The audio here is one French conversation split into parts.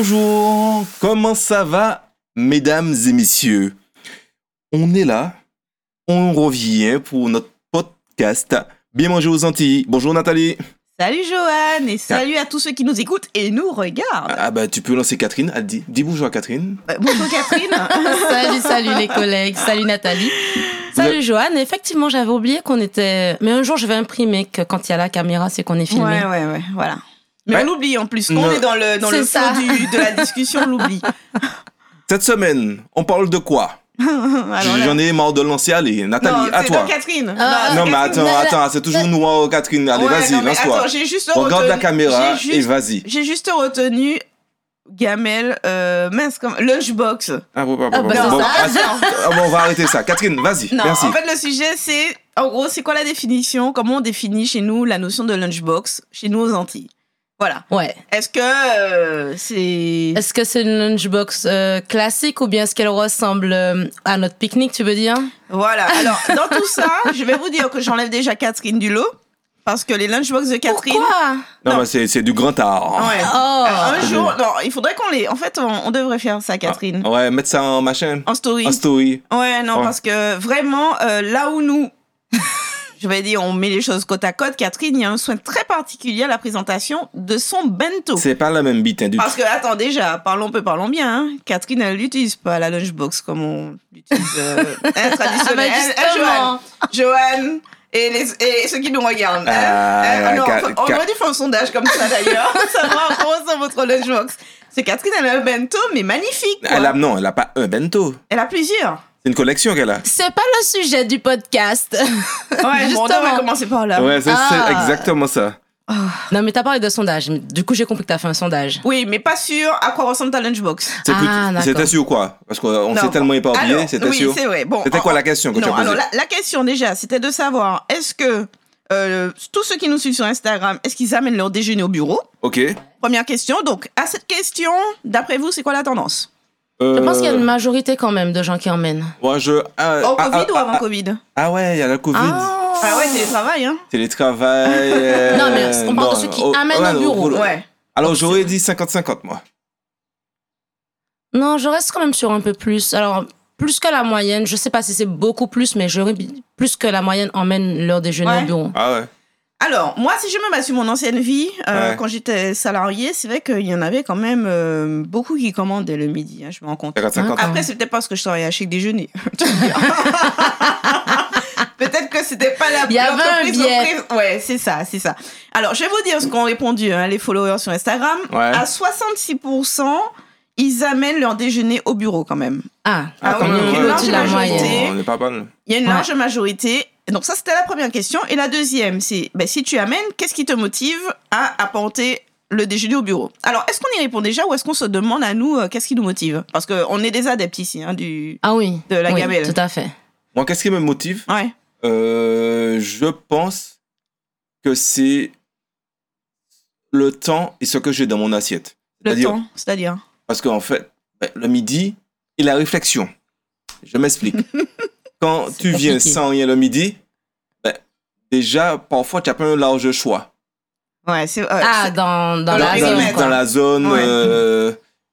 bonjour, comment ça va, mesdames et messieurs? On est là, on revient pour notre podcast Bien manger aux Antilles. Bonjour Nathalie. Salut Johan et salut à tous ceux qui nous écoutent et nous regardent. Ah bah tu peux lancer Catherine, Ah, dis, dis bonjour à Catherine. Euh, bonjour Catherine. salut, salut les collègues, salut Nathalie. Salut Johan, effectivement j'avais oublié qu'on était... Mais un jour je vais imprimer que quand il y a la caméra c'est qu'on est filmé. Ouais, ouais, ouais, voilà. Mais Ouais. on l'oublie en plus. Quand on est dans le, dans le fond du- de la discussion, on l'oublie. Cette semaine, on parle de quoi? J'en ai marre de lancer, allez, Nathalie, non, à toi. Catherine. Ah, Non mais Catherine. attends, attends, c'est toujours nous, Catherine. Allez, Ouais, vas-y, lance-toi. Juste Regarde la retenu- caméra j'ai et juste- vas-y. J'ai juste retenu Gamel, euh, mince, comme, Lunchbox. Ah, bon, bon, Ah, bon, bah, bon, ah, bon, on va arrêter ça. Catherine, vas-y, Non, merci. en fait, le sujet, c'est, en gros, c'est quoi la définition? Comment on définit chez nous la notion de lunchbox chez nous aux Antilles? Voilà. Ouais. Est-ce que euh, c'est. Est-ce que c'est une lunchbox euh, classique ou bien est-ce qu'elle ressemble euh, à notre pique-nique, tu veux dire? Voilà. Alors, dans tout ça, je vais vous dire que j'enlève déjà Catherine du lot. Parce que les lunchbox de Catherine. Pourquoi? Non, Non. mais c'est c'est du grand art. Ouais. Oh Un jour, non, il faudrait qu'on les. En fait, on, on devrait faire ça, Catherine. Ah, Ouais, mettre ça en machin, En story. en story. Ouais, non, Ouais. parce que vraiment, euh, là où nous, je vais dire, on met les choses côte à côte, Catherine, il y a un soin très particulier à la présentation de son bento. C'est pas la même bite hein, du Parce que, attends, déjà, parlons peu, parlons bien. hein. Catherine, elle n'utilise pas la lunchbox comme on l'utilise euh, hein, Ah bah Joanne, et, les, et ceux qui nous regardent. hein. Ah, Hein, non, on aurait dû faire un sondage comme ça d'ailleurs, pour savoir comment c'est votre lunchbox. C'est Catherine, elle a un bento, mais magnifique. quoi. Elle a, non, elle a pas un bento. Elle a plusieurs. C'est une collection qu'elle a. C'est pas le sujet du podcast. Ouais, bon, on Justement. devrait commencer par là. Ouais, c'est Ah. exactement ça. Non mais t'as parlé de sondage. Du coup j'ai compris que t'as fait un sondage. Oui, mais pas sûr à quoi ressemble ta lunchbox. C'est Ah. C'était sûr quoi? Parce qu'on s'est tellement éparpillé, c'était oui, sûr. vrai. Bon, C'était en- quoi la question que tu as posée? alors la, la question déjà, c'était de savoir est-ce que euh, tous ceux qui nous suivent sur Instagram, est-ce qu'ils amènent leur déjeuner au bureau? Ok. Première question. Donc, à cette question, d'après vous, c'est quoi la tendance? Je pense qu'il y a Euh, une majorité quand même de gens qui emmènent. Moi, je. ah, Au ah, Covid ah, ou avant ah, Covid Ah ouais, il y a le Covid. Ah ouais, télétravail, hein Télétravail. euh, Non, mais on parle de ceux qui oh, amènent ouais, au bureau. Ouais. Alors, j'aurais dit 50-50, moi. Non, je reste quand même sur un peu plus. Alors, plus que la moyenne, je sais pas si c'est beaucoup plus, mais j'aurais plus que la moyenne emmène leur déjeuner Ouais. au bureau. Ah ouais. Alors, moi, si je me bats sur mon ancienne vie, euh, Ouais. quand j'étais salarié, c'est vrai qu'il y en avait quand même euh, beaucoup qui commandaient le midi, hein, je me rends compte. 50-50. Ah. Après, peut-être parce que je travaillais à Chic Déjeuner. Peut-être que c'était pas la Il y avait un biais. Ouais, c'est ça, c'est ça. Alors, je vais vous dire ce qu'ont répondu hein, les followers sur Instagram. Ouais. À 66%, ils amènent leur déjeuner au bureau quand même. Ah, Ah oui, même, il y a une large majorité. Il y a une large majorité. Donc ça, c'était la première question. Et la deuxième, c'est ben, si tu amènes, qu'est-ce qui te motive à apporter le déjeuner au bureau? Alors, est-ce qu'on y répond déjà ou est-ce qu'on se demande à nous euh, qu'est-ce qui nous motive? Parce qu'on est des adeptes ici hein, du... ah oui. De la oui, gamelle. Tout à fait. Moi, qu'est-ce qui me motive? Ouais. Euh, Je pense que c'est le temps et ce que j'ai dans mon assiette. Le temps, c'est-à-dire? Parce qu'en fait, ben, le midi et la réflexion. Je m'explique. Quand tu viens compliqué. sans rien le midi, ben, déjà, parfois, tu n'as pas un large choix. Ouais, c'est... ouais, Ah, dans, dans Dans la zone. périmètre. quoi. dans la zone. Ouais. euh,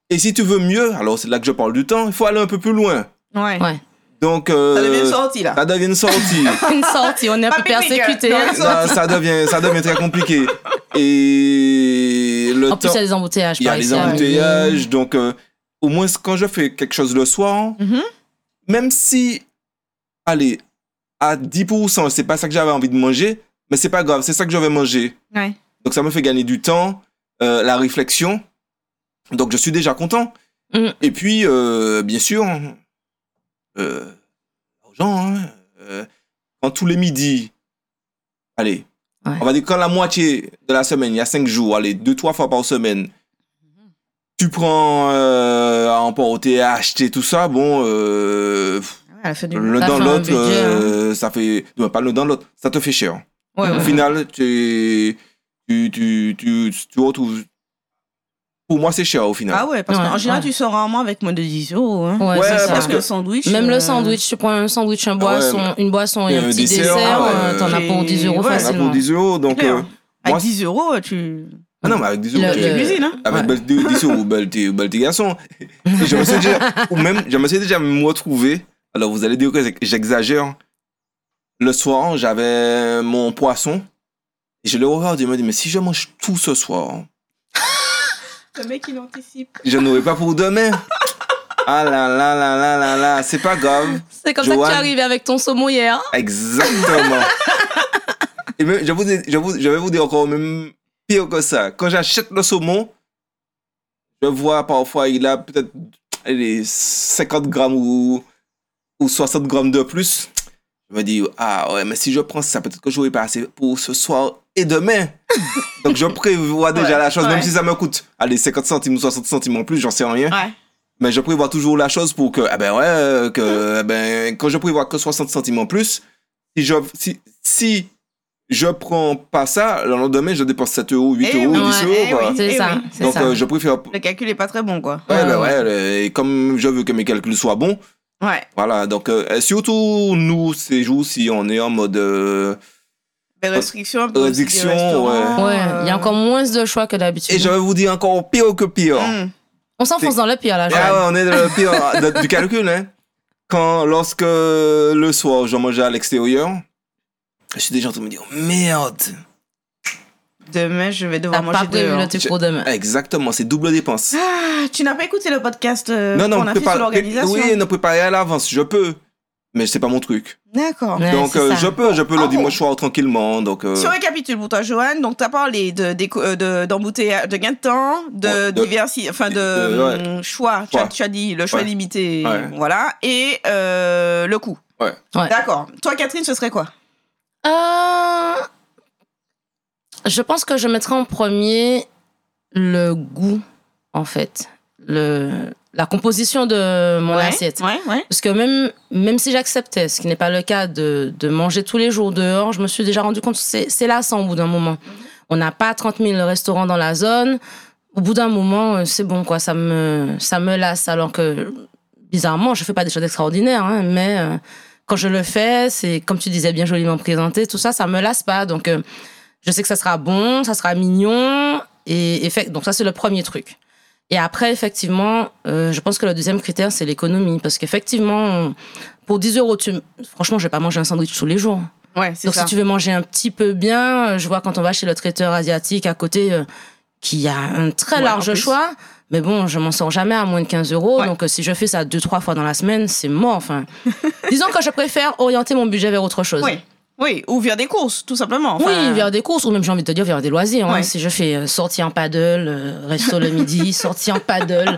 et si tu veux mieux, alors c'est là que je parle du temps, il faut aller un peu plus loin. ouais. Ouais. Donc, euh, Ça devient une sortie, là. ça devient une sortie. Une sortie, on est un Pas peu persécuté. hein. ça, ça devient, ça devient très compliqué. Et le En plus, temps, il y a des embouteillages. il y a ici, hein. embouteillages. Donc, euh, au moins, quand je fais quelque chose le soir, Mhm. même si, allez, à 10%, c'est pas ça que j'avais envie de manger, mais c'est pas grave, c'est ça que je vais manger. Ouais. Donc, ça me fait gagner du temps, euh, la réflexion. Donc, je suis déjà content. Mm. Et puis, euh, bien sûr, euh, l'argent, hein, euh, quand tous les midis, allez, Ouais. on va dire quand la moitié de la semaine, il y a cinq jours, allez, deux, trois fois par semaine, tu prends euh, à emporter, à acheter tout ça, bon, euh, Ouais, elle fait du... l'un dans l'autre, hein. euh, ça fait, non, pas l'un dans l'autre, ça te fait cher. Ouais, Au ouais. final, tu, tu, tu, tu, tu retrouves, pour moi, c'est cher au final. Ah ouais, parce Ouais, qu'en général, ouais. tu sors rarement avec moins de 10 euros. Hein. Ouais, Ouais, c'est ça. parce que le sandwich... Même euh, le sandwich, tu prends un sandwich, un boisson, ouais, une boisson et et un un petit dessert, dessert, ouais, euh, t'en as pour 10 euros ouais, On a facilement. pour 10 euros, donc, euh, Avec moi, 10 euros, tu... Ah non, mais avec 10 euros, tu- cuisines, hein avec Ouais. bel- 10 euros, bel t'es bel t'es garçon. Et je me suis déjà, ou même, je me suis déjà me retrouvé. Alors, vous allez dire que j'exagère. Le soir, j'avais mon poisson. Et je le regarde et je me dis, mais si je mange tout ce soir, Le mec, il anticipe. je n'aurai pas pour demain. Ah là là là là là là, c'est pas grave. C'est comme ça que tu es arrivé avec ton saumon hier. Exactement. Et même, je, vous, dis- je, vous- je vais vous dire encore même pire que ça. Quand j'achète le saumon, je vois parfois il a peut-être allez, 50 grammes ou, ou 60 grammes de plus. Je me dis, ah ouais, mais si je prends ça, peut-être que j'aurai pas assez pour ce soir et demain. Donc je prévois déjà Ouais, la chose, même si ça me coûte, allez, 50 centimes ou 60 centimes en plus, j'en sais rien. Ouais. Mais je prévois toujours la chose pour que, ah ben ouais, que, eh ben, quand je prévois que 60 centimes en plus, si je, si, si je prends pas ça, le lendemain, je dépense 7 euros, 8 Eh euros, oui, 10 eh euros, quoi. oui. C'est Eh ça. Donc, ça. euh, je préfère, Le calcul est pas très bon, quoi. ouais, Ouais, ben ouais. et comme je veux que mes calculs soient bons, Ouais. voilà, donc, euh, surtout, nous, ces jours, si on est en mode, euh, Des restrictions, restaurants, Ouais, euh, il y a encore moins de choix que d'habitude. et je vais vous dire encore pire que pire. hum. On s'enfonce dans le pire, là, Joël. Ah ouais, on est dans le pire de- du calcul, hein. Quand, lorsque le soir, je mangeais à l'extérieur, je suis déjà en train de me dire, merde. Demain, je vais devoir T'as pas manger prévu dehors. pour demain. Exactement, c'est double dépense. Ah, tu n'as pas écouté le podcast euh, non, non, qu'on a fait sur l'organisation Oui, non, préparer à l'avance, je peux. Mais c'est pas mon truc. D'accord. Ouais, donc, euh, je peux, je peux En le gros. dimanche soir tranquillement. Donc, euh, Si on récapitule pour toi, Johan, donc tu as parlé de, d'éco- euh, de, d'embouteillage- de gain de temps, de, enfin de, de- ouais. hum, choix. Tu as, Choix. tu as dit le choix Ouais. limité, Ouais. voilà, et euh, le coût. Ouais. Ouais. D'accord. Toi, Catherine, ce serait quoi? Euh, Je pense que je mettrais en premier le goût, en fait. Le... La composition de mon ouais. assiette. Ouais, ouais. Parce que même, même si j'acceptais, ce qui n'est pas le cas, de, de manger tous les jours dehors, je me suis déjà rendu compte que c'est lassant au bout d'un moment. On n'a pas 30 000 restaurants dans la zone. Au bout d'un moment, euh, c'est bon, quoi. Ça me, ça me lasse. Alors que, bizarrement, je fais pas des choses extraordinaires, hein, mais euh, quand je le fais, c'est, comme tu disais, bien joliment présenté, tout ça, ça me lasse pas. Donc, euh, je sais que ça sera bon, ça sera mignon. Et, et fait, donc, ça, c'est le premier truc. Et après, effectivement, euh, je pense que le deuxième critère, c'est l'économie. Parce qu'effectivement, pour 10 euros, tu... franchement, je vais pas manger un sandwich tous les jours. Ouais, c'est Donc, ça. si tu veux manger un petit peu bien, euh, je vois quand on va chez le traiteur asiatique à côté, euh, qu'il y a un très Ouais, large choix. Mais bon, je m'en sors jamais à moins de 15 euros. Ouais. Donc, euh, si je fais ça deux, trois fois dans la semaine, c'est mort. Enfin, disons que je préfère orienter mon budget vers autre chose. Oui. Oui, ou vers des courses, tout simplement. Enfin, Oui, vers des courses, ou même j'ai envie de te dire vers des loisirs. hein. Si je fais euh, sortie en paddle, euh, resto le midi, sortie en paddle.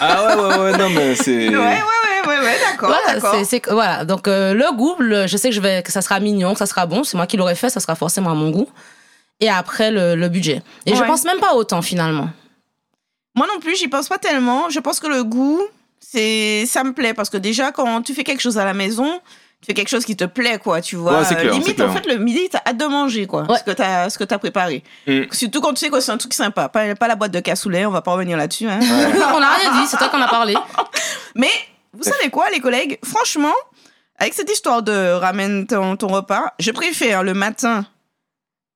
Ah ouais, ouais, ouais, non, mais c'est. Ouais, ouais, ouais, ouais, ouais, d'accord, voilà, c'est. Donc euh, le goût, le- je sais que je vais, que ça sera mignon, que ça sera bon. C'est moi qui l'aurais fait, ça sera forcément à mon goût. Et après le, le budget. Et je Ouais. pense même pas autant finalement. Moi non plus, j'y pense pas tellement. Je pense que le goût, c'est, ça me plaît parce que déjà quand tu fais quelque chose à la maison, tu fais quelque chose qui te plaît, quoi. Tu vois. Ouais, clair, Limite, en fait, le midi, t'as hâte de manger, quoi. Ouais. Ce que t'as, ce que t'as préparé. Mm. Surtout quand tu sais que c'est un truc sympa, pas, pas la boîte de cassoulet. On va pas revenir là-dessus. Hein. on n'a rien dit, c'est toi qu'on a parlé. Mais vous savez quoi, les collègues? Franchement, avec cette histoire de ramène ton, ton repas, je préfère le matin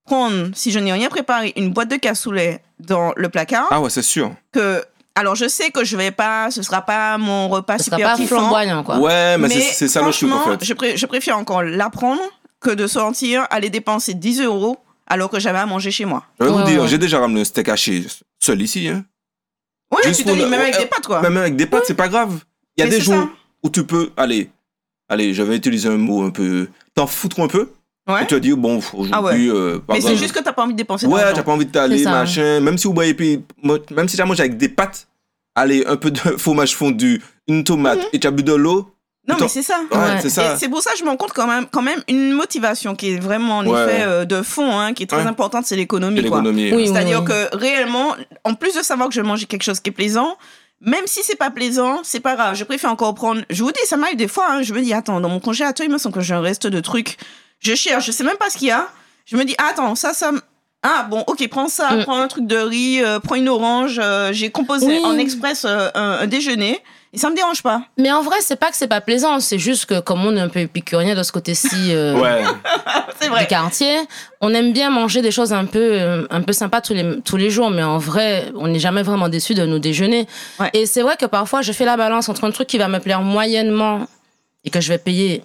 prendre, si je n'ai rien préparé, une boîte de cassoulet dans le placard Ah ouais, c'est sûr. que. Alors, je sais que je vais pas, ce sera pas mon repas Ce sera super pas kiffant. flamboyant quoi. Ouais, mais, Mais c'est ça le truc en fait. je, pré- je préfère encore l'apprendre que de sortir, aller dépenser 10 euros alors que j'avais à manger chez moi. Je vais vous dire, j'ai déjà ramené un steak haché seul ici. Hein. Oui, Juste tu te dis, même avec euh, des pâtes, quoi. Même avec des pâtes, c'est pas grave. Il y a Mais des jours ça. où tu peux, allez, allez, je vais utiliser un mot un peu, t'en foutre un peu. Ouais. Et tu vas dire, bon, aujourd'hui, Ah ouais. euh, Mais c'est juste que t'as pas envie de dépenser Ouais, t'as pas envie de t'aller, machin. Même si vous voyez, puis, moi, même si tu as mangé avec des pâtes, allez, un peu de fromage fondu, une tomate et tu as bu de l'eau. Non, mais c'est ça. Ouais, Ouais. c'est ça. Et c'est pour ça que je me rends compte quand même, quand même une motivation qui est vraiment en Ouais. effet euh, de fond, hein, qui est très Ouais. importante, c'est l'économie. quoi. l'économie. Oui, C'est-à-dire oui. que réellement, en plus de savoir que je vais manger quelque chose qui est plaisant, même si c'est pas plaisant, c'est pas grave. Je préfère encore prendre. Je vous dis, ça m'arrive des fois. hein, je me dis, attends, dans mon congélateur, il me semble que j'ai un reste de trucs. Je cherche, je sais même pas ce qu'il y a. Je me dis, attends, ça, ça. me- Ah bon, ok, prends ça, Mm. prends un truc de riz, euh, prends une orange. euh, j'ai composé Oui. en express euh, un, un déjeuner. Et ça me dérange pas. Mais en vrai, c'est pas que c'est pas plaisant, c'est juste que comme on est un peu épicurien de ce côté-ci euh, Ouais. Du quartier, on aime bien manger des choses un peu, euh, un peu sympas tous les, tous les jours, mais en vrai, on n'est jamais vraiment déçu de nos déjeuners. Ouais. Et c'est vrai que parfois, je fais la balance entre un truc qui va me plaire moyennement et que je vais payer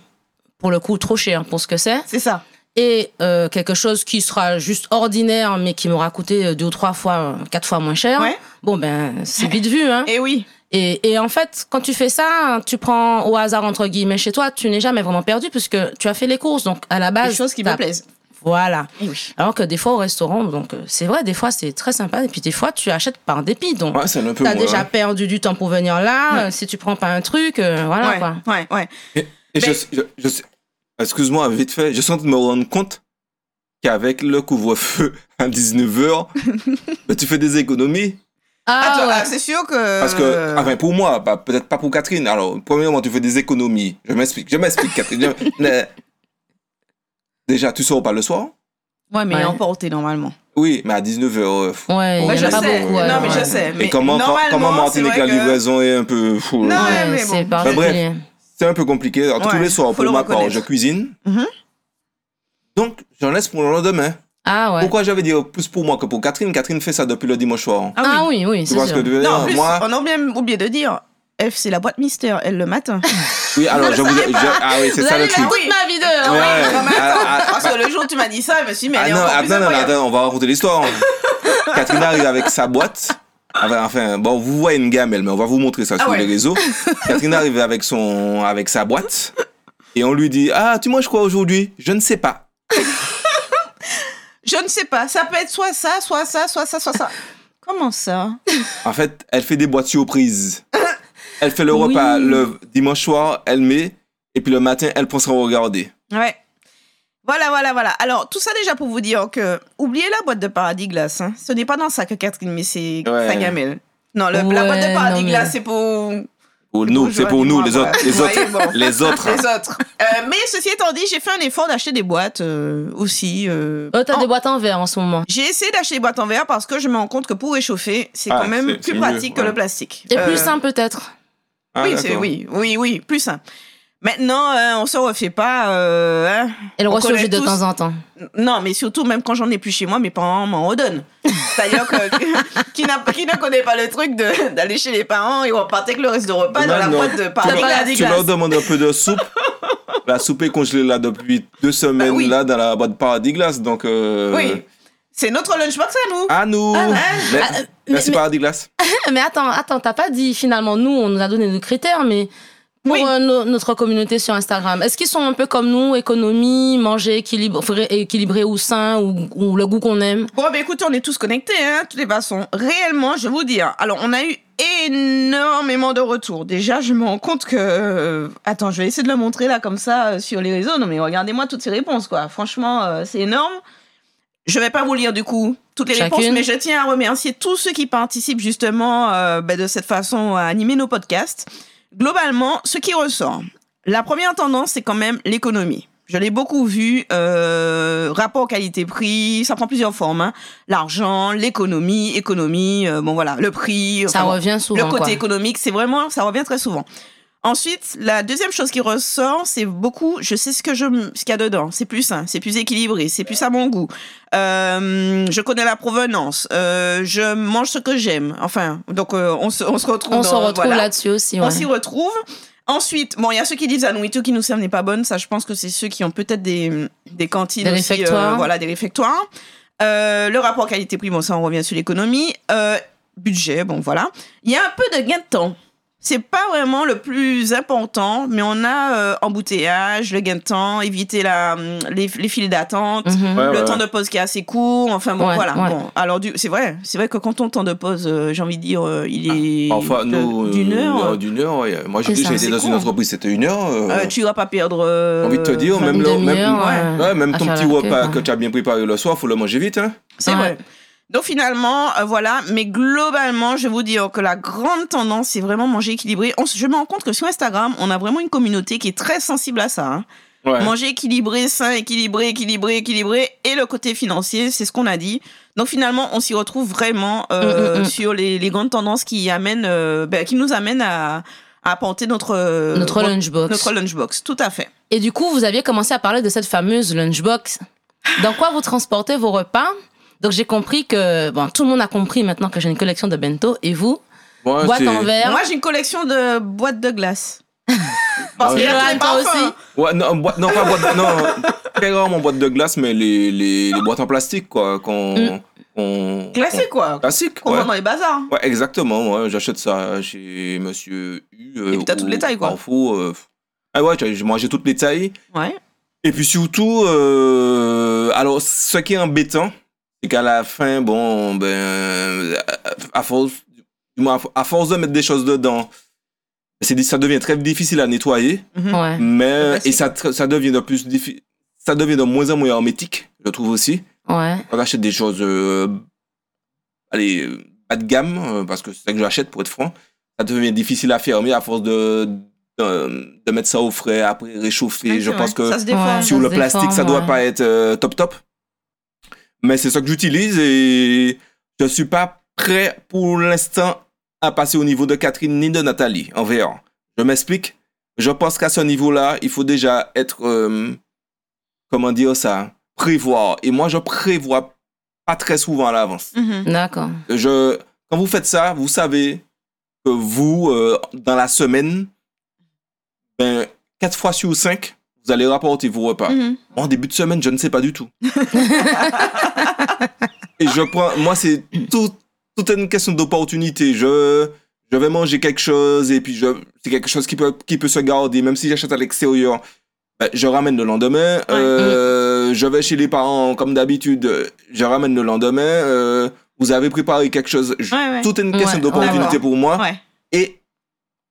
pour le coup trop cher pour ce que c'est, C'est ça. et euh, quelque chose qui sera juste ordinaire, mais qui m'aura coûté euh, deux ou trois fois, euh, quatre fois moins cher. Ouais. Bon, ben, c'est vite vu, hein. Et oui. Et, et en fait, quand tu fais ça, tu prends au hasard, entre guillemets, chez toi, tu n'es jamais vraiment perdu puisque tu as fait les courses. Donc, à la base. Des choses qui me plaisent. Voilà. Et oui. Alors que des fois, au restaurant, donc, c'est vrai, des fois, c'est très sympa. Et puis, des fois, tu achètes par dépit. Donc, Ouais, c'est un peu t'as moins. déjà perdu du temps pour venir là. Ouais. Si tu prends pas un truc, euh, voilà, ouais, quoi. ouais, ouais. Et, et je, Mais- je, excuse-moi, vite fait, je suis en train de me rendre compte qu'avec le couvre-feu à 19h, tu fais des économies. Ah, Ah, tu- ouais. ah, c'est sûr que. Parce que, enfin, pour moi, pas- peut-être pas pour Catherine. Alors, premièrement, tu fais des économies. Je m'explique, je m'explique, Catherine. Mais- Déjà, tu sors pas le soir Ouais, mais Ouais. emporté normalement. Oui, mais à 19h. Ouais, il Ouais, y je sais. beaucoup. ouais, non, mais ouais. je sais. Mais Et comment, comment Martinique, c'est la livraison est un peu fou. Non, Ouais, mais c'est bon. particulier. C'est un peu compliqué. Alors, tous Ouais, les soirs, pour le ma part, je cuisine. Mhm. Donc, j'en laisse pour le lendemain. Ah, ouais. Pourquoi j'avais dit plus pour moi que pour Catherine Catherine fait ça depuis le dimanche soir. Ah oui, oui, Tu c'est sûr. que je veux dire? Non, en plus, Moi, on a oublié de dire. F, c'est la boîte mystère, elle le matin. oui, alors je vous. je- ah oui, c'est Vous ça allez le truc. toute ma vie dehors. Ouais. Non, attends, Ah, ah, parce que le jour où tu m'as dit ça, je me suis dit, mais Ah elle est non, encore ah, plus non, non, incroyable. attends, on va raconter l'histoire. Catherine arrive avec sa boîte. Enfin, enfin, bon, vous voyez une gamelle, mais on va vous montrer ça Ah sur ouais. les réseaux. Catherine arrive avec son, avec sa boîte. Et on lui dit, ah, tu manges quoi aujourd'hui? Je ne sais pas. Je ne sais pas, ça peut être soit ça, soit ça, soit ça, soit ça. Comment ça? En fait, elle fait des boîtes surprises. Elle fait le Oui. repas le dimanche soir, elle met, et puis le matin, elle pense à regarder. Ouais. Voilà, voilà, voilà. Alors, tout ça déjà pour vous dire que, oubliez la boîte de paradis glace. hein. Ce n'est pas dans ça que Catherine met ses Ouais. sa gamelle. Non, le- la Ouais, boîte de paradis non, mais- glace, c'est pour Pour nous, c'est pour nous, les autres, les autres, les autres. les autres. Euh, mais ceci étant dit, j'ai fait un effort d'acheter des boîtes euh, aussi. euh, Oh, t'as en- des boîtes en verre en ce moment. J'ai essayé d'acheter des boîtes en verre parce que je me rends compte que pour réchauffer, c'est Ah, quand même c'est- plus c'est pratique mieux, que ouais. le plastique. Et Euh, plus simple peut-être. Ah, oui, c'est, d'accord. oui, oui, oui, plus simple. Maintenant, euh, on se refait pas. euh, hein. Elle de tous- temps en temps. Non, mais surtout, même quand j'en ai plus chez moi, mes parents m'en redonnent. C'est-à-dire que qui, n'a- qui ne connaît pas le truc de- d'aller chez les parents et repartir avec le reste de repas dans la Non, boîte de Tu leur- glace. Tu leur demandes un peu de soupe. La soupe est congelée là depuis deux semaines Bah oui. là dans la boîte Paradis Glace. Donc, euh, Oui. C'est notre lunchbox à nous. à nous. Ah. Mais- Ah, euh, Merci mais- Paradis Glace. Mais attends, attends, t'as pas dit finalement, nous, on nous a donné nos critères, mais pour Oui. euh, no- notre communauté sur Instagram, est-ce qu'ils sont un peu comme nous, économie, manger équilibre, équilibré ou sain, ou, ou le goût qu'on aime? Bon, bah écoutez, on est tous connectés, hein, de toutes les façons. Réellement, je vais vous dire. Alors, on a eu énormément de retours. Déjà, je me rends compte que. euh, attends, je vais essayer de le montrer là, comme ça, euh, sur les réseaux. Non, mais regardez-moi toutes ces réponses, quoi. Franchement, euh, c'est énorme. Je vais pas vous lire, du coup, toutes les Chacune. réponses, mais je tiens à remercier tous ceux qui participent, justement, euh, bah, de cette façon à animer nos podcasts. Globalement, ce qui ressort, la première tendance, c'est quand même l'économie. Je l'ai beaucoup vu, euh, rapport qualité-prix, ça prend plusieurs formes. hein. L'argent, l'économie, économie, euh, bon voilà, le prix. Ça enfin, revient le souvent. côté quoi. économique, c'est vraiment, ça revient très souvent. Ensuite, la deuxième chose qui ressort, c'est beaucoup, je sais ce que je, ce qu'il y a dedans. C'est plus sain, c'est plus équilibré, c'est plus à mon goût. Euh, je connais la provenance. Euh, je mange ce que j'aime. Enfin, donc euh, on se, on se retrouve. On se retrouve voilà. là-dessus aussi. On s'y retrouve. Ensuite, bon, il y a ceux qui disent la nourriture qui nous sert n'est pas bonne. Ça, je pense que c'est ceux qui ont peut-être des, des cantines Des aussi, réfectoires. voilà, des réfectoires. Le rapport qualité-prix, bon, ça, on revient sur l'économie. Budget, bon, voilà. Il y a un peu de gain de temps. C'est pas vraiment le plus important, mais on a euh, embouteillage, le gain de temps, éviter la, hum, les, les files d'attente, Mhm. Ouais, le ouais. temps de pause qui est assez court. Enfin bon, Ouais, voilà. ouais. Bon, alors c'est vrai, c'est vrai que quand ton temps de pause, euh, j'ai envie de dire, euh, il est Parfois, de- nous. euh, d'une heure. euh, D'une heure, ouais. Moi, j'ai été C'est dans une entreprise, c'était une heure. euh, Euh, tu vas pas perdre. euh, J'ai envie de te dire, enfin, même le- même- demi-heure, ouais. Ouais, même à ton petit repas que tu as bien préparé le soir, faut le manger vite. Hein. C'est vrai. Donc finalement, euh, voilà. Mais globalement, je vais vous dire que la grande tendance, c'est vraiment manger équilibré. On je me rends compte que sur Instagram, on a vraiment une communauté qui est très sensible à ça. hein. Ouais. Manger équilibré, sain, équilibré, équilibré, équilibré. Et le côté financier, c'est ce qu'on a dit. Donc finalement, on s'y retrouve vraiment euh, Mm, mm, mm. sur les, les grandes tendances qui amènent, euh, ben, qui nous amènent à, à apporter notre euh, Notre lunchbox. notre lunchbox. Tout à fait. Et du coup, vous aviez commencé à parler de cette fameuse lunchbox. Dans quoi vous transportez vos repas? Donc j'ai compris que bon, tout le monde a compris maintenant que j'ai une collection de bento. Et vous, Moi, boîte en verre? Moi, j'ai une collection de boîtes de glace. Parce Ah qu'il y a ouais. tous les Toi aussi? parfums. Ouais, non, boîte- non, pas boîte, non, très rarement boîte de glace, mais les, les, les boîtes en plastique, quoi, qu'on, Mm. Classique, quoi. classique, Qu'on ouais. vend dans les bazars. Ouais, exactement, ouais, j'achète ça chez Monsieur U. euh, Et puis t'as toutes ou les tailles, quoi. Carrefour, euh, Ah ouais, j'ai moi j'ai toutes les tailles. Ouais. Et puis surtout, euh, alors ce qui est embêtant, c'est qu'à la fin, bon, ben, à force, du moins, à force de mettre des choses dedans, c'est ça devient très difficile à nettoyer, Mhm. Ouais. mais et ça, ça devient de plus ça devient de moins en moins hermétique, je trouve aussi. Ouais. Quand j'achète des choses, euh, allez, euh, bas de gamme, euh, parce que c'est ça que j'achète pour être franc, ça devient difficile à fermer à force de, de, de mettre ça au frais, après réchauffer. Je pense que Ça se déforme. Ouais. sur Ça le se plastique, ça déforme, doit ouais. pas être euh, top top. Mais c'est ça que j'utilise et je suis pas prêt pour l'instant à passer au niveau de Catherine ni de Nathalie en VR. Je m'explique. Je pense qu'à ce niveau-là, il faut déjà être, euh, comment dire ça, prévoir. Et moi, je prévois pas très souvent à l'avance. Mhm. D'accord. Je, quand vous faites ça, vous savez que vous, euh, dans la semaine, ben, quatre fois sur cinq, vous allez rapporter vos repas. Mhm. En début de semaine, je ne sais pas du tout. Et je prends, moi, c'est tout, toute une question d'opportunité. Je, je vais manger quelque chose et puis je, c'est quelque chose qui peut, qui peut se garder, même si j'achète à l'extérieur. ben, je ramène le lendemain. Euh, je vais chez les parents comme d'habitude. Je ramène le lendemain. Euh, vous avez préparé quelque chose. Je- Ouais, ouais. Toute une question d'opportunité pour moi et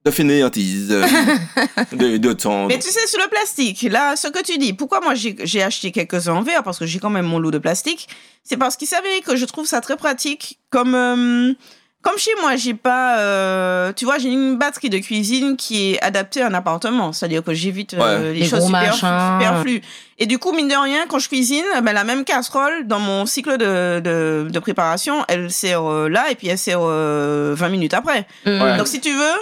de fainéantise euh, de, de temps. Mais tu sais, sur le plastique, là, ce que tu dis, pourquoi moi j'ai acheté quelques-uns en verre, parce que j'ai quand même mon lot de plastique, c'est parce qu'il s'avère que je trouve ça très pratique. Comme, euh, comme chez moi, j'ai pas. euh, tu vois, j'ai une batterie de cuisine qui est adaptée à un appartement. C'est-à-dire que j'évite euh, les Les choses superflues. Et du coup, mine de rien, quand je cuisine, ben, la même casserole, dans mon cycle de, de, de préparation, elle sert euh, là et puis elle sert euh, 20 minutes après. Mm. Ouais. Donc, si tu veux,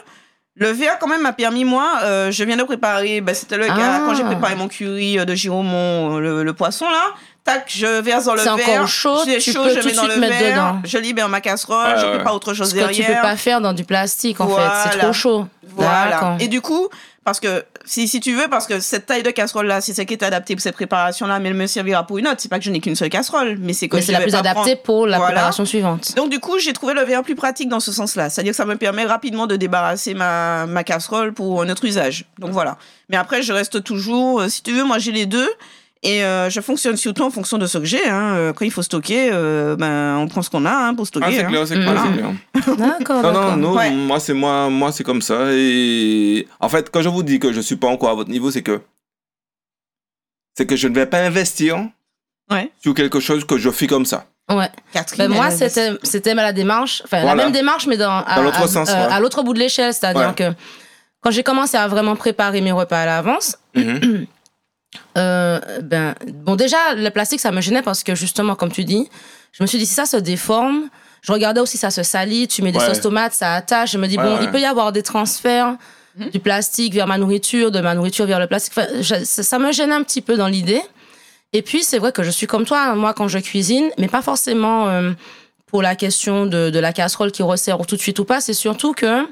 le verre, quand même, m'a permis, moi, euh, je viens de préparer, ben, c'était le cas, Ah. quand j'ai préparé mon curry euh, de Giromont, euh, le, le poisson, là. Tac, je verse dans le C'est verre. encore chaud, c'est tu chaud, peux je tout mets de dans suite le mettre verre, dedans. je libère ma casserole, Ouais, je ouais. prépare autre chose Ce que tu derrière. peux pas faire dans du plastique, en fait. C'est trop chaud. Voilà. Et du coup, parce que si, si tu veux, parce que cette taille de casserole là, c'est celle qui est adaptée pour cette préparation là, mais elle me servira pour une autre. C'est pas que je n'ai qu'une seule casserole, mais c'est que Mais je la plus adaptée prendre- pour la Voilà. préparation suivante. Donc du coup, j'ai trouvé le verre plus pratique dans ce sens-là. C'est-à-dire que ça me permet rapidement de débarrasser ma, ma casserole pour un autre usage. Donc voilà. Mais après, je reste toujours, euh, si tu veux, moi j'ai les deux. Et euh, je fonctionne surtout en fonction de ce que j'ai. hein. Euh, Quand il faut stocker, euh, ben, on prend ce qu'on a hein, pour stocker. Ah, c'est hein. clair, c'est clair, Mm. clair. D'accord, Non, non, non, Ouais. moi c'est moi, moi c'est comme ça. Et en fait, quand je vous dis que je suis pas encore à votre niveau, c'est que c'est que je ne vais pas investir Ouais. sur quelque chose que je fais comme ça. Ouais. Catherine. Ben, moi, c'était, c'était la démarche, enfin, la même démarche, mais dans, à, Dans l'autre à- sens, euh, ouais. à l'autre bout de l'échelle. C'est-à-dire Ouais. que quand j'ai commencé à vraiment préparer mes repas à l'avance, Mhm. euh, ben, bon, déjà, le plastique, ça me gênait parce que justement, comme tu dis, je me suis dit, si ça se déforme, je regardais aussi, ça se salit, tu mets des Ouais. sauces tomates, ça attache. Je me dis, Ouais, bon, ouais. il peut y avoir des transferts Mhm. du plastique vers ma nourriture, de ma nourriture vers le plastique. Enfin, je- ça, ça me gênait un petit peu dans l'idée. Et puis, c'est vrai que je suis comme toi, moi, quand je cuisine, mais pas forcément euh, pour la question de, de la casserole qui resserre tout de suite ou pas, c'est surtout que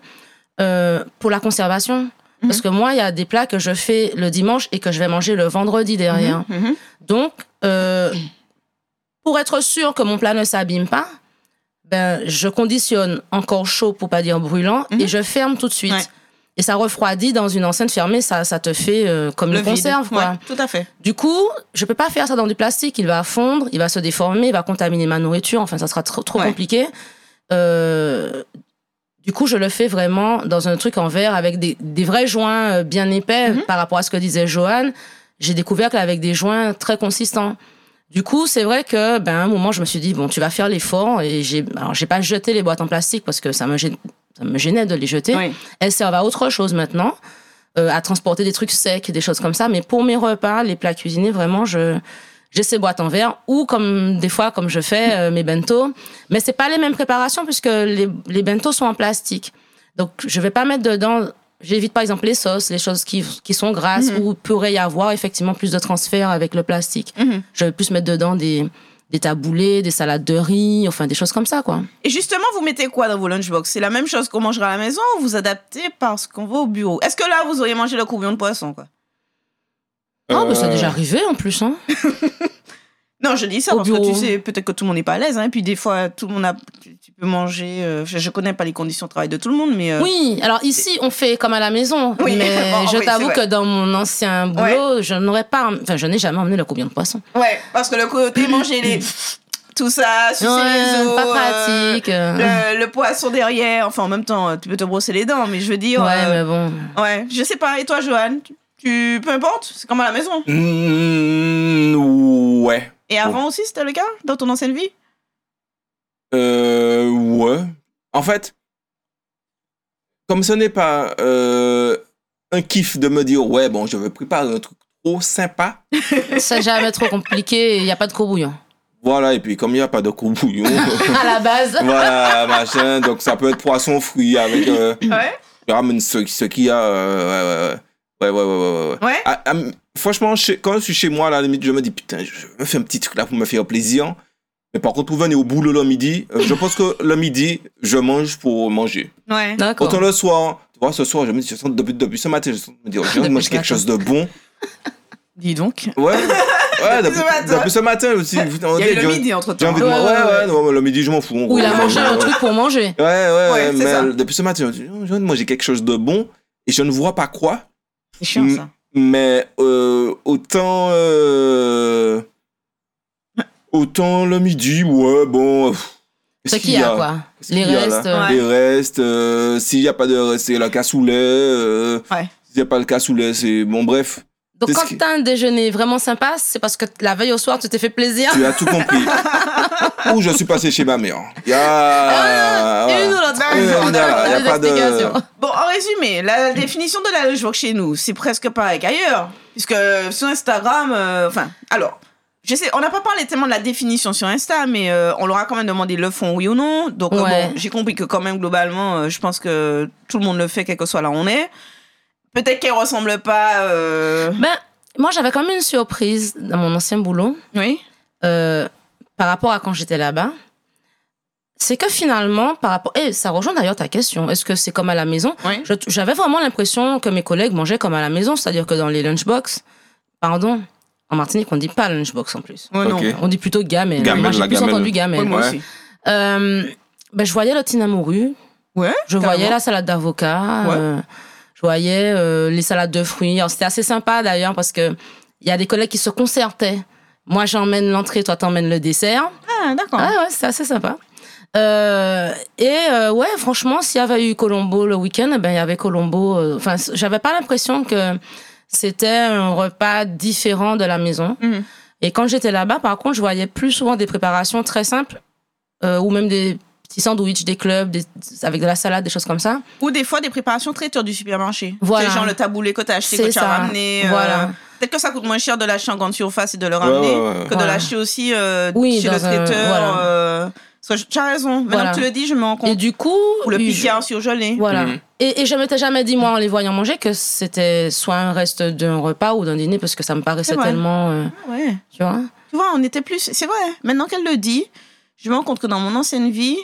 euh, pour la conservation. Parce que moi, il y a des plats que je fais le dimanche et que je vais manger le vendredi derrière. Mhm, mhm. Donc, euh, pour être sûr que mon plat ne s'abîme pas, ben, je conditionne encore chaud, pour pas dire brûlant, Mhm. et je ferme tout de suite. Ouais. Et ça refroidit dans une enceinte fermée, ça, ça te fait euh, comme Le une conserve, quoi. Ouais, tout à fait. Du coup, je peux pas faire ça dans du plastique. Il va fondre, il va se déformer, il va contaminer ma nourriture. Enfin, ça sera trop, trop Ouais. compliqué. Euh, du coup, je le fais vraiment dans un truc en verre avec des, des vrais joints euh, bien épais Mhm. par rapport à ce que disait Johan. J'ai découvert qu'avec des joints très consistants. Du coup, c'est vrai que, ben, à un moment, je me suis dit, bon, tu vas faire l'effort. Et j'ai, alors, j'ai pas jeté les boîtes en plastique parce que ça me, gêne- ça me gênait de les jeter Oui. elles servent à autre chose maintenant, euh, à transporter des trucs secs, des choses comme ça. Mais pour mes repas, les plats cuisinés, vraiment, je j'ai ces boîtes en verre ou comme des fois comme je fais euh, mes bento. Mais c'est pas les mêmes préparations puisque les, les bentos sont en plastique. Donc je vais pas mettre dedans j'évite par exemple les sauces, les choses qui, qui sont grasses, Mhm. où pourrait y avoir effectivement plus de transfert avec le plastique. Mhm. Je vais plus mettre dedans des, des taboulés, des salades de riz, enfin des choses comme ça, quoi. Et justement, vous mettez quoi dans vos lunchbox? C'est la même chose qu'on mangera à la maison ou vous adaptez parce qu'on va au bureau? Est-ce que là, vous auriez mangé le courbillon de poisson quoi? Ah, bah, c'est Euh, déjà arrivé en plus, hein. Non, je dis ça Au parce que tu sais, peut-être que tout le monde n'est pas à l'aise. Hein, et puis des fois, tout le monde a. Tu, peux manger. euh, je, je connais pas les conditions de travail de tout le monde, mais. euh, Oui, alors ici, on fait comme à la maison. Oui, mais bon, je oui, t'avoue que dans mon ancien boulot, je n'aurais pas. Enfin, je n'ai jamais emmené le courbillon de poisson. Ouais, parce que le côté manger les. Tout ça, sucer les os. pas euh, pratique. euh. le, le poisson derrière. Enfin, en même temps, tu peux te brosser les dents, mais je veux dire. Ouais, euh, mais bon. ouais, je sais pas. Et toi, Johan tu, Peu importe, c'est comme à la maison. mm, ouais. Et avant aussi, c'était le cas dans ton ancienne vie? Euh, ouais. En fait, comme ce n'est pas euh, un kiff de me dire, ouais, bon, je vais préparer un truc trop sympa. C'est jamais trop compliqué, il n'y a pas de courbouillon. Voilà, et puis comme il n'y a pas de courbouillon, À la base. voilà, machin, donc ça peut être poisson fruit avec. Euh, Ouais. je ramène ce, ce qu'il y a. euh, ouais, ouais, ouais, ouais, ouais, ouais. Ah, ah, franchement, chez- quand je suis chez moi, à la limite, je me dis, putain, je me fais un petit truc là pour me faire plaisir. Mais par contre, vous venez au boulot le midi, euh, je pense que le midi, je mange pour manger. Ouais. D'accord. Autant le soir, tu vois, ce soir, je me dis, je sens, depuis, depuis ce matin, je sens me j'ai envie de Depuis manger quelque chose de bon. Dis donc. Ouais, ouais, depuis, ce matin. depuis ce matin aussi. Il y a eu le midi entre J'ai temps. envie de Ouais. Ouais, ouais, ouais, le midi, je m'en fous. Ou il a mangé un truc pour manger. Ouais, ouais, Ouais, ouais, c'est ça. mais depuis ce matin, je me dis, oh, j'ai envie de manger quelque chose de bon et je ne vois pas quoi. C'est chiant ça. Mais euh, autant. euh, autant le midi, ouais, bon. C'est qu'il y a, quoi? Les qu'il y a, restes. euh, Ouais. Les restes, euh, s'il n'y a pas de reste, c'est le cassoulet. Euh, Ouais. S'il n'y a pas le cassoulet, c'est. Bon, bref, Donc quand qui- t'as un déjeuner vraiment sympa, c'est parce que la veille au soir, tu t'es fait plaisir. tu as tout compris. Ou je suis passé chez ma mère. Il y a. Ah, voilà. Une ou l'autre. Euh. Bon, en résumé, la définition de la lunchbox chez nous, c'est presque pareil qu'ailleurs. Puisque sur Instagram, euh, enfin, alors, je sais, on n'a pas parlé tellement de la définition sur Insta, mais euh, on leur a quand même demandé le fond, oui ou non. Donc, euh, bon, j'ai compris que quand même, globalement, euh, je pense que tout le monde le fait, quel que soit là où on est. Peut-être qu'elle ressemble pas. euh, Ben, moi, j'avais quand même une surprise dans mon ancien boulot Oui. euh, par rapport à quand j'étais là-bas. C'est que finalement, par rapport. Et ça rejoint d'ailleurs ta question. Est-ce que c'est comme à la maison? Oui. J'avais vraiment l'impression que mes collègues mangeaient comme à la maison, c'est-à-dire que dans les lunchbox, pardon, en Martinique, on dit pas lunchbox en plus. Ouais, non. On dit plutôt gamelle. Gamelle, Moi, j'ai plus gamelle. entendu gamelle. Ouais, moi Ouais. aussi. Euh, ben, je voyais le tinamouru, Ouais. je voyais la salade d'avocat, Ouais. euh, je voyais euh, les salades de fruits. C'était assez sympa d'ailleurs parce que il y a des collègues qui se concertaient. Moi, j'emmène l'entrée, toi, t'emmènes le dessert. Ah, d'accord. Ah ouais, c'est assez sympa. Euh, et euh, ouais, franchement, s'il y avait eu Colombo le week-end, eh ben il y avait Colombo. euh, Enfin, c- j'avais pas l'impression que c'était un repas différent de la maison. Mhm. Et quand j'étais là-bas, par contre, je voyais plus souvent des préparations très simples, euh, ou même des petits sandwichs, des clubs, des- avec de la salade, des choses comme ça. Ou des fois des préparations traiteurs du supermarché. Voilà. C'est genre le taboulé que tu as acheté, C'est que tu as ramené. euh, Voilà. Peut-être que ça coûte moins cher de l'acheter en grande surface et de le ramener ouais, ouais. que de l'acheter aussi euh, Oui, chez le traiteur. voilà. euh, tu as raison. Maintenant Voilà. que tu le dis, je me rends Et compte. du coup, Ou le je- picard surgelé. Voilà. Mhm. Et, et je m'étais jamais dit, moi, en les voyant manger, que c'était soit un reste d'un repas ou d'un dîner, parce que ça me paraissait tellement. euh, Ah Ouais. tu vois Tu vois, on était plus. C'est vrai. Maintenant qu'elle le dit, je me rends compte que dans mon ancienne vie,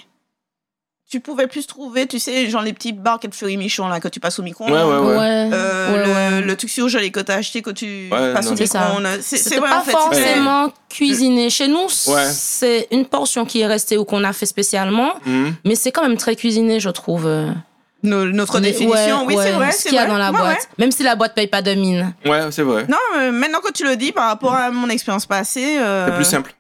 tu pouvais plus trouver, tu sais, genre les petits bars qu'elle fleurit michon là que tu passes au micro-ondes. Ouais, ouais, ouais. Euh, Ouais, le, ouais. le truc surgelé que tu as acheté que tu Ouais, passes non. au micro-ondes. C'est pas en fait. c'était- forcément cuisiné. Chez nous, Ouais. c'est une portion qui est restée ou qu'on a fait spécialement, Mhm. mais c'est quand même très cuisiné, je trouve. No- notre Mais- définition, ouais, oui, c'est vrai. Ce c'est qu'il y a vrai. dans la Ouais, boîte. ouais. Même si la boîte paye pas de mine. Ouais, c'est vrai. Non, euh, maintenant que tu le dis, par rapport à mon expérience passée, euh, C'est plus simple.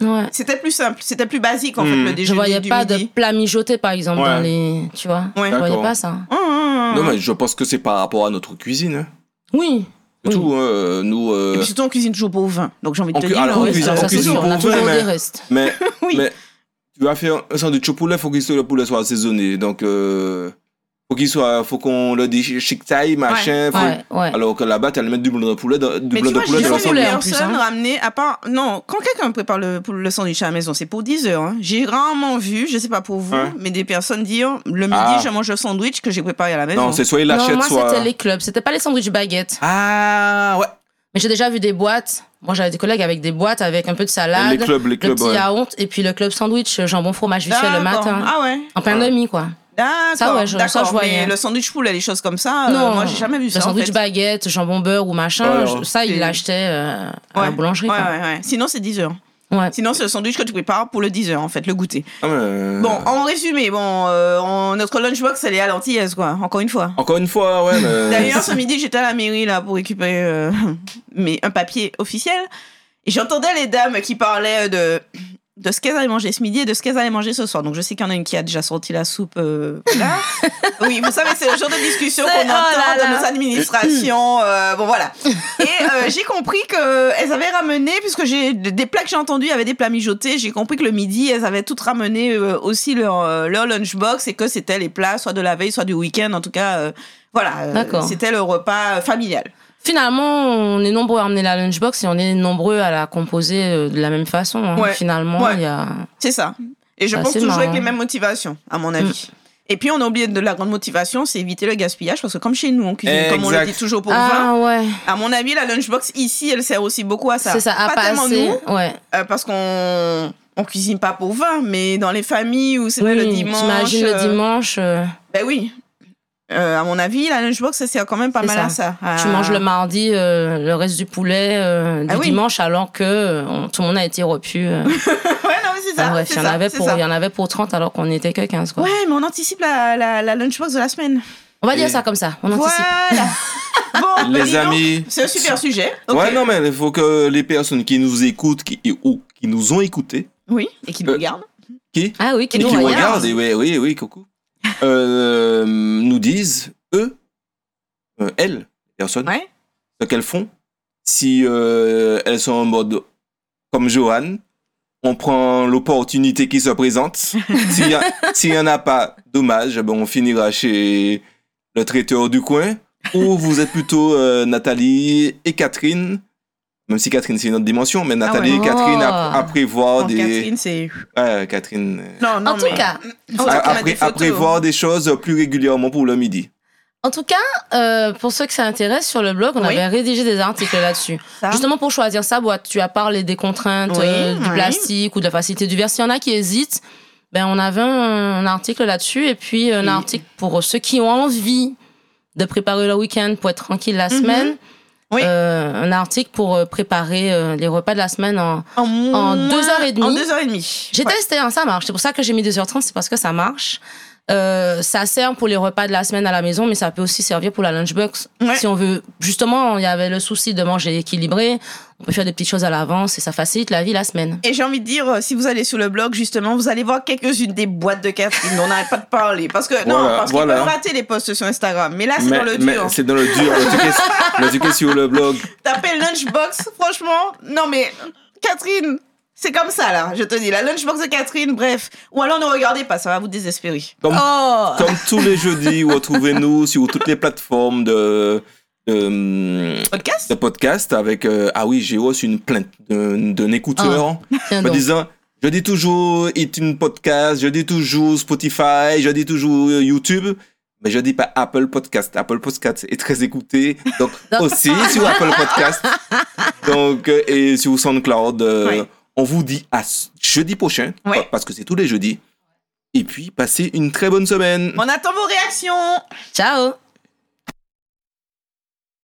Ouais. C'était plus simple, c'était plus basique en Hmm. fait le Je déjeuner voyais du pas de midi. plat mijoté, par exemple, Ouais. dans les. Tu vois Ouais. Je voyais pas ça. Hum. Non, mais je pense que c'est par rapport à notre cuisine. hein. Oui. Oui. tout. hein, euh, Nous. euh, Et puis surtout on cuisine toujours pour vin, donc j'ai envie de te cu- dire. alors, on Oui, cuisine- ça, on cuisine sûr. On a toujours vrai, des mais- restes. Mais, Oui. mais tu vas faire un sandwich au poulet, faut que le poulet soit assaisonné. Donc, euh, faut qu'il soit, faut qu'on le dise chic taille, machin. faut- Ouais, ouais. Alors que là-bas, t'allais mettre du blanc de poulet, dans- du blanc de poulet j'ai dans le sandwich. personne hein. ramener, à part, non, quand quelqu'un prépare le, le sandwich à la maison, c'est pour 10 heures. hein. J'ai rarement vu, je sais pas pour vous, Ouais. mais des personnes dire, le midi, Ah. je mange le sandwich que j'ai préparé à la maison. Non, c'est soit il l'achète, moi, soit. c'était les clubs. C'était pas les sandwichs baguettes. Ah, ouais. Mais j'ai déjà vu des boîtes. Moi, j'avais des collègues avec des boîtes avec un peu de salade. Les clubs, les le clubs. petit ouais. yaourt et puis le club sandwich, jambon fromage vite fait le matin. Ah ouais. En pain de mie, quoi. D'accord. Ça, ouais, je- ça, d'accord. je voyais. Mais le sandwich poulet, les choses comme ça, euh, non, moi, j'ai jamais vu le ça. en sandwich fait. baguette, jambon beurre ou machin, je- ça, il l'achetait euh, à la Ouais. boulangerie. Ouais, quoi. ouais, ouais. Sinon, c'est 10 heures. Ouais. Sinon, c'est le sandwich que tu prépares pour le 10 heures, en fait, le goûter. Ah, mais, euh, Bon, en résumé, bon, euh, on- notre lunchbox, elle est à l'antillaise, quoi, encore une fois. Encore une fois, ouais. mais- D'ailleurs, ce midi, j'étais à la mairie là pour récupérer euh, mais un papier officiel. Et j'entendais les dames qui parlaient de, de ce qu'elles allaient manger ce midi et de ce qu'elles allaient manger ce soir. Donc, je sais qu'il y en a une qui a déjà sorti la soupe. euh, là. oui, vous savez, c'est le genre de discussion qu'on oh entend dans nos administrations. euh, bon, voilà. Et euh, j'ai compris qu'elles avaient ramené, puisque j'ai des plats que j'ai entendus, il y avait des plats mijotés. J'ai compris que le midi, elles avaient toutes ramené aussi leur, leur lunchbox et que c'était les plats, soit de la veille, soit du week-end. En tout cas, voilà. C'était le repas familial. Finalement, on est nombreux à amener la lunchbox et on est nombreux à la composer euh, de la même façon. hein. Ouais. Finalement, Ouais. il y a. C'est ça. Et je Ah, pense c'est toujours avec les mêmes motivations, à mon avis. Et puis, on a oublié de la grande motivation, c'est éviter le gaspillage, parce que comme chez nous, on cuisine, comme on le dit toujours pour Ah ouais, à mon avis, la lunchbox ici, elle sert aussi beaucoup à ça. c'est ça, à Pas tellement nous, Ouais. euh, parce qu'on on cuisine pas pour vin, mais dans les familles où c'est le Oui, dimanche. T'imagines euh, le dimanche, euh, Ben oui. Euh, à mon avis, la lunchbox, ça sert quand même pas mal ça. à ça. tu manges le mardi euh, le reste du poulet euh, du Ah oui. dimanche alors que euh, on- tout le monde a été repu. euh. ouais, non, mais c'est ça. Enfin, bref, c'est il y, en ça, avait pour, il y en avait pour 30 alors qu'on n'était que 15. Quoi. Ouais, mais on anticipe la, la, la lunchbox de la semaine. On va dire ça comme ça. On anticipe. Voilà. bon, Les amis. C'est un super sujet. Ouais, non, mais il faut que les personnes qui nous écoutent qui, ou qui nous ont écoutés, Oui, et qui nous Euh, regardent. qui, Ah oui, qui et nous qui regarde. regardent, et oui, oui, oui, coucou, euh, nous disent, eux, euh, elles, les personnes, Ouais. ce qu'elles font, si euh, elles sont en mode comme Johan, on prend l'opportunité qui se présente. S'il y, a- s'il y en a pas, dommage, ben on finira chez le traiteur du coin. Ou vous êtes plutôt Nathalie et Catherine, même si Catherine c'est une autre dimension, mais Nathalie ouais. et Catherine à, Oh. Bon, des. Catherine, c'est. Ouais, Catherine. euh, Non, non, En tout mais- cas, Faut à, dire qu'on a à des choses plus régulièrement pour le midi. En tout cas, euh, pour ceux que ça intéresse, sur le blog, on Oui. avait rédigé des articles là-dessus. Justement pour choisir sa boîte, tu as parlé des contraintes Oui, euh, du oui. plastique ou de la facilité du verre. S'il y en a qui hésitent, ben on avait un, un article là-dessus et puis un Oui. article pour ceux qui ont envie de préparer le week-end pour être tranquille la Mhm. semaine. Oui. Euh, un article pour euh, préparer euh, les repas de la semaine en, En, En moins- deux heures et demie. En deux heures et demie. j'ai Ouais. testé, hein, ça marche. C'est pour ça que j'ai mis 2h30, c'est parce que ça marche. Euh, ça sert pour les repas de la semaine à la maison, mais ça peut aussi servir pour la lunchbox. Ouais. Si on veut, justement, il y avait le souci de manger équilibré. On peut faire des petites choses à l'avance et ça facilite la vie la semaine. Et j'ai envie de dire, euh, si vous allez sur le blog, justement, vous allez voir quelques-unes des boîtes de Catherine dont on n'arrête pas de parler. Parce que, non, parce voilà. qu'ils peuvent rater les posts sur Instagram. Mais là, c'est dans le mais dur. C'est dans le dur. Le truc est- le truc est sur le blog. Tapez Lunchbox, franchement. Non, mais Catherine, c'est comme ça, là. Je te dis, la Lunchbox de Catherine, bref. Ou alors ne regardez pas, ça va vous désespérer. Comme Oh Comme tous les jeudis, retrouvez-nous sur toutes les plateformes de, de, Podcast de podcast avec... euh, ah oui, j'ai reçu une plainte d'un écouteur Tiens me donc. disant... Je dis toujours iTunes Podcast, je dis toujours Spotify, je dis toujours euh, YouTube, mais je dis pas Apple Podcast. Apple Podcast est très écouté, donc Donc- aussi sur Apple Podcast. Donc, euh, et sur SoundCloud. euh, Oui. On vous dit à jeudi prochain, Oui. parce que c'est tous les jeudis. Et puis, passez une très bonne semaine. On attend vos réactions Ciao